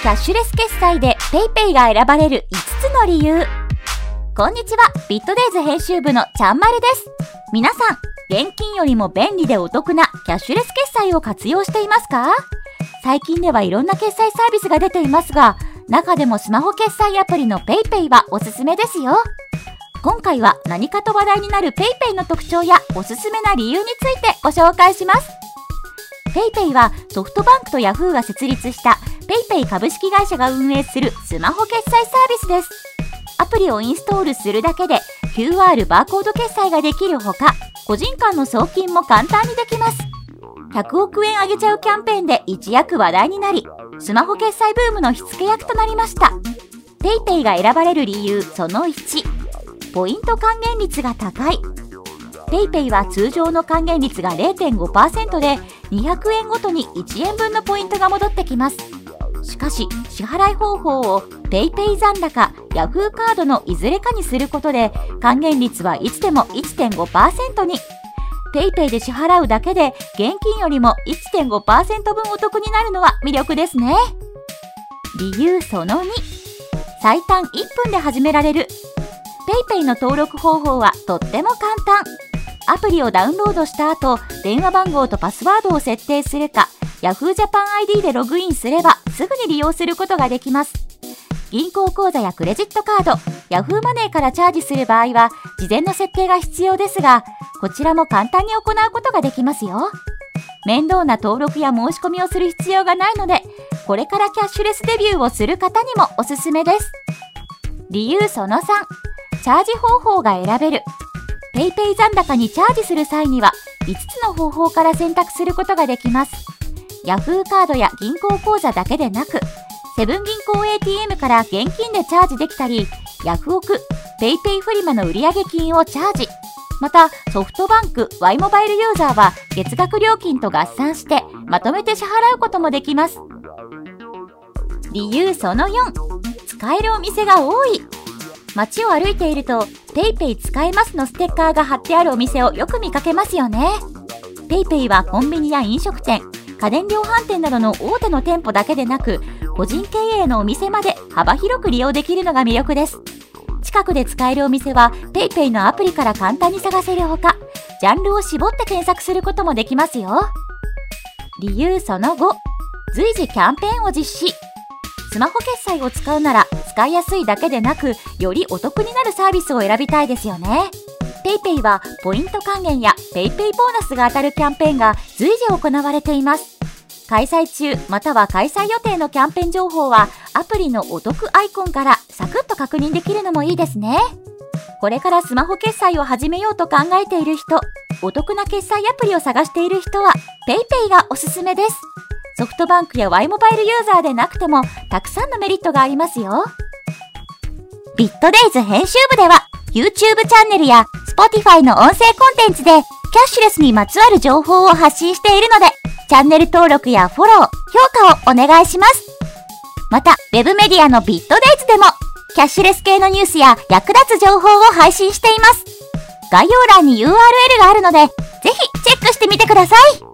キャッシュレス決済で PayPay が選ばれる5つの理由。こんにちは、ビットデイズ編集部のちゃんまるです。皆さん、現金よりも便利でお得なキャッシュレス決済を活用していますか？最近ではいろんな決済サービスが出ていますが、中でもスマホ決済アプリの PayPay はおすすめですよ。今回は何かと話題になる PayPay の特徴やおすすめな理由についてご紹介します。PayPay はソフトバンクと Yahoo が設立した PayPay 株式会社が運営するスマホ決済サービスです。アプリをインストールするだけで QR バーコード決済ができるほか、個人間の送金も簡単にできます。100億円あげちゃうキャンペーンで一躍話題になり、スマホ決済ブームの火付け役となりました。PayPay が選ばれる理由その1、ポイント還元率が高い。PayPay は通常の還元率が0.5%で、200円ごとに1円分のポイントが戻ってきます。しかし、支払い方法を PayPay 残高、Yahoo カードのいずれかにすることで、還元率はいつでも1.5%に。PayPay で支払うだけで、現金よりも1.5%分お得になるのは魅力ですね。理由その2。最短1分で始められる。PayPay の登録方法はとっても簡単。アプリをダウンロードした後、電話番号とパスワードを設定するか、Yahoo Japan ID でログインすればすぐに利用することができます。銀行口座やクレジットカード、Yahoo マネーからチャージする場合は事前の設定が必要ですが、こちらも簡単に行うことができますよ。面倒な登録や申し込みをする必要がないので、これからキャッシュレスデビューをする方にもおすすめです。理由その3、チャージ方法が選べる。PayPay 残高にチャージする際には、5つの方法から選択することができます。Yahoo カードや銀行口座だけでなく、セブン銀行 ATM から現金でチャージできたり、ヤフオク、PayPay フリマの売上金をチャージ。また、ソフトバンク、Y モバイルユーザーは月額料金と合算してまとめて支払うこともできます。理由その4、使えるお店が多い。街を歩いていると PayPay 使えますのステッカーが貼ってあるお店をよく見かけますよね。PayPay はコンビニや飲食店、家電量販店などの大手の店舗だけでなく、個人経営のお店まで幅広く利用できるのが魅力です。近くで使えるお店は PayPay のアプリから簡単に探せるほか、ジャンルを絞って検索することもできますよ。理由その5、随時キャンペーンを実施。スマホ決済を使うなら使いやすいだけでなく、よりお得になるサービスを選びたいですよね。PayPay はポイント還元や PayPay ボーナスが当たるキャンペーンが随時行われています。開催中または開催予定のキャンペーン情報はアプリのお得アイコンからサクッと確認できるのもいいですね。これからスマホ決済を始めようと考えている人、お得な決済アプリを探している人は PayPay がおすすめです。ソフトバンクや Y モバイルユーザーでなくてもたくさんのメリットがありますよ。ビットデイズ編集部では YouTube チャンネルや Spotify の音声コンテンツでキャッシュレスにまつわる情報を発信しているので、チャンネル登録やフォロー、評価をお願いします。また、ウェブメディアのビットデイズでも、キャッシュレス系のニュースや役立つ情報を配信しています。概要欄に URL があるので、ぜひチェックしてみてください。